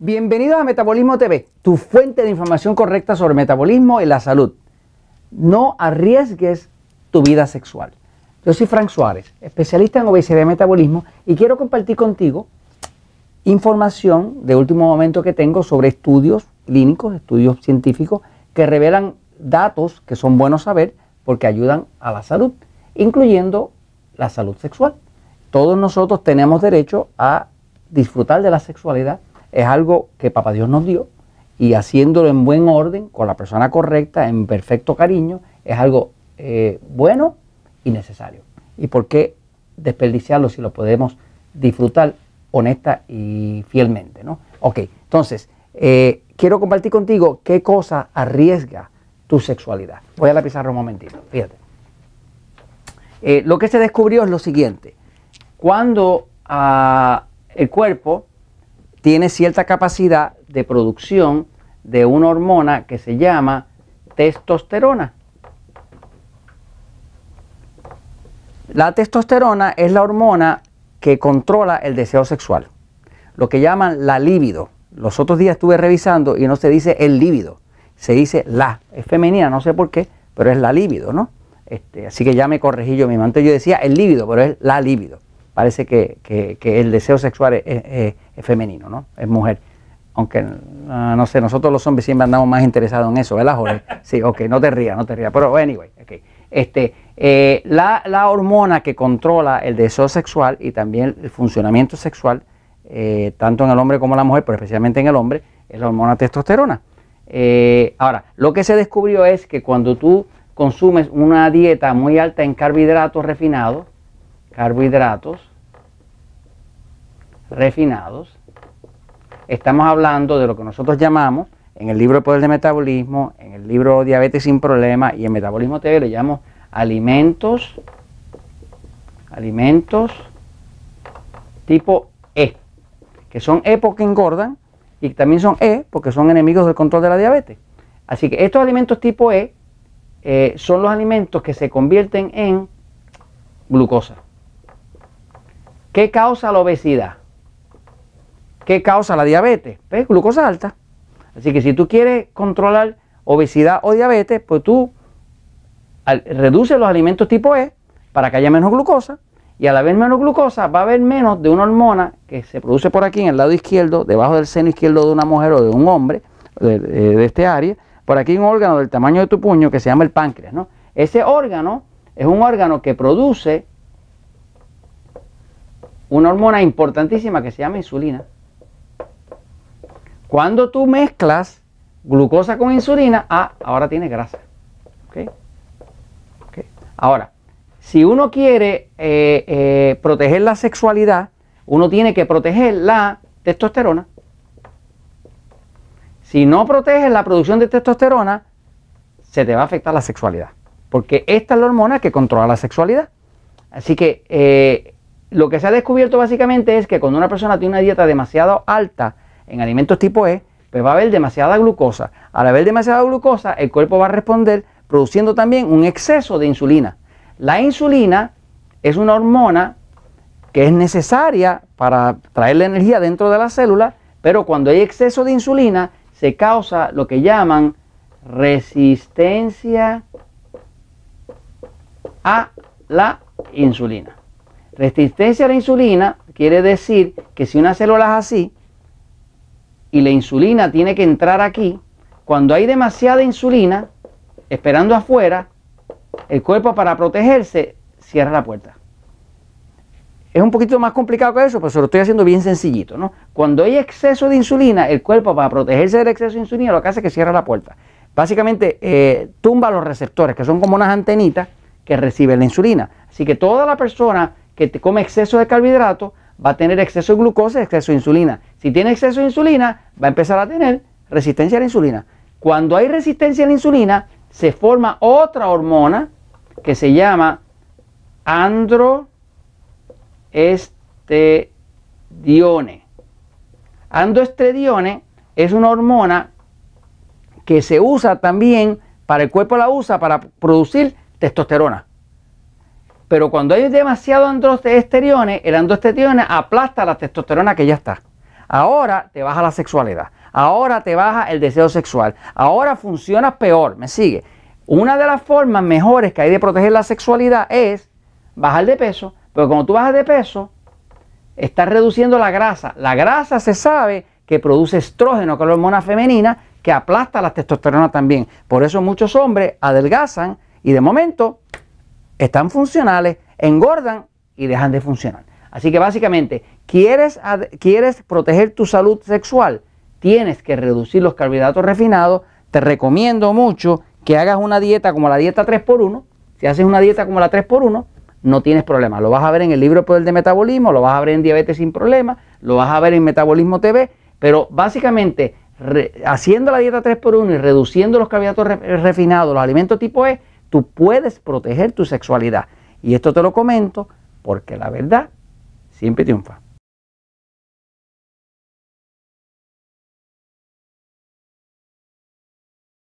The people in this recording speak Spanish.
Bienvenidos a Metabolismo TV, tu fuente de información correcta sobre metabolismo y la salud. No arriesgues tu vida sexual. Yo soy Frank Suárez, especialista en obesidad y metabolismo, y quiero compartir contigo información de último momento que tengo sobre estudios clínicos, estudios científicos que revelan datos que son buenos saber porque ayudan a la salud, incluyendo la salud sexual. Todos nosotros tenemos derecho a disfrutar de la sexualidad es algo que Papá Dios nos dio y haciéndolo en buen orden, con la persona correcta, en perfecto cariño, es algo eh, bueno y necesario. ¿Y por qué desperdiciarlo si lo podemos disfrutar honesta y fielmente? ¿no? Ok, entonces, eh, quiero compartir contigo qué cosa arriesga tu sexualidad. Voy a la pizarra un momentito, fíjate. Eh, lo que se descubrió es lo siguiente. Cuando ah, el cuerpo tiene cierta capacidad de producción de una hormona que se llama testosterona. La testosterona es la hormona que controla el deseo sexual, lo que llaman la libido. Los otros días estuve revisando y no se dice el líbido, se dice la. Es femenina, no sé por qué, pero es la libido, ¿no? Este, así que ya me corregí yo mismo. Antes yo decía el líbido, pero es la libido parece que, el deseo sexual es, femenino, ¿no? Es mujer. Aunque, ah, no sé, nosotros los hombres siempre andamos más interesados en eso, ¿verdad, Jorge? Sí, ok, no te rías, no te rías. Pero, anyway, ok. Este, eh, la, hormona que controla el deseo sexual y también el funcionamiento sexual, eh, tanto en el hombre como en la mujer, pero especialmente en el hombre, es la hormona testosterona. Eh, ahora, lo que se descubrió es que cuando tú consumes una dieta muy alta en carbohidratos refinados, carbohidratos refinados, estamos hablando de lo que nosotros llamamos en el libro Poder de Metabolismo, en el libro Diabetes sin Problema y en Metabolismo TV le llamamos alimentos, alimentos tipo E, que son E porque engordan y también son E porque son enemigos del control de la diabetes. Así que estos alimentos tipo E eh, son los alimentos que se convierten en glucosa. ¿Qué causa la obesidad? ¿Qué causa la diabetes? Pues glucosa alta. Así que si tú quieres controlar obesidad o diabetes, pues tú reduces los alimentos tipo E para que haya menos glucosa y al haber menos glucosa va a haber menos de una hormona que se produce por aquí en el lado izquierdo, debajo del seno izquierdo de una mujer o de un hombre de, este área. Por aquí un órgano del tamaño de tu puño que se llama el páncreas. ¿no? Ese órgano es un órgano que produce una hormona importantísima que se llama insulina. Cuando tú mezclas glucosa con insulina, ah, ahora tiene grasa. Ahora, si uno quiere eh, eh, proteger la sexualidad, uno tiene que proteger la testosterona. Si no proteges la producción de testosterona, se te va a afectar la sexualidad. Porque esta es la hormona que controla la sexualidad. Así que eh, lo que se ha descubierto básicamente es que cuando una persona tiene una dieta demasiado alta en alimentos tipo E, pues va a haber demasiada glucosa. Al haber demasiada glucosa, el cuerpo va a responder produciendo también un exceso de insulina. La insulina es una hormona que es necesaria para traer la energía dentro de la célula, pero cuando hay exceso de insulina se causa lo que llaman resistencia a la insulina. Resistencia a la insulina quiere decir que si una célula es así y la insulina tiene que entrar aquí, cuando hay demasiada insulina esperando afuera, el cuerpo para protegerse cierra la puerta. Es un poquito más complicado que eso, pero se lo estoy haciendo bien sencillito. ¿no? Cuando hay exceso de insulina, el cuerpo para protegerse del exceso de insulina lo que hace es que cierra la puerta. Básicamente eh, tumba los receptores, que son como unas antenitas que reciben la insulina. Así que toda la persona que te come exceso de carbohidratos va a tener exceso de glucosa y exceso de insulina. Si tiene exceso de insulina, va a empezar a tener resistencia a la insulina. Cuando hay resistencia a la insulina, se forma otra hormona que se llama androestredione. Androestredione es una hormona que se usa también, para el cuerpo la usa para producir testosterona. Pero cuando hay demasiado androesterone, el androesterone aplasta la testosterona que ya está. Ahora te baja la sexualidad. Ahora te baja el deseo sexual. Ahora funciona peor. ¿Me sigue? Una de las formas mejores que hay de proteger la sexualidad es bajar de peso. Pero cuando tú bajas de peso, estás reduciendo la grasa. La grasa se sabe que produce estrógeno, que es la hormona femenina, que aplasta la testosterona también. Por eso muchos hombres adelgazan y de momento están funcionales, engordan y dejan de funcionar. Así que básicamente, ¿quieres, quieres proteger tu salud sexual? Tienes que reducir los carbohidratos refinados. Te recomiendo mucho que hagas una dieta como la dieta 3x1. Si haces una dieta como la 3x1, no tienes problema. Lo vas a ver en el libro Poder de Metabolismo, lo vas a ver en Diabetes sin Problema, lo vas a ver en Metabolismo TV, pero básicamente haciendo la dieta 3x1 y reduciendo los carbohidratos refinados, los alimentos tipo E, tú puedes proteger tu sexualidad. Y esto te lo comento porque la verdad siempre triunfa.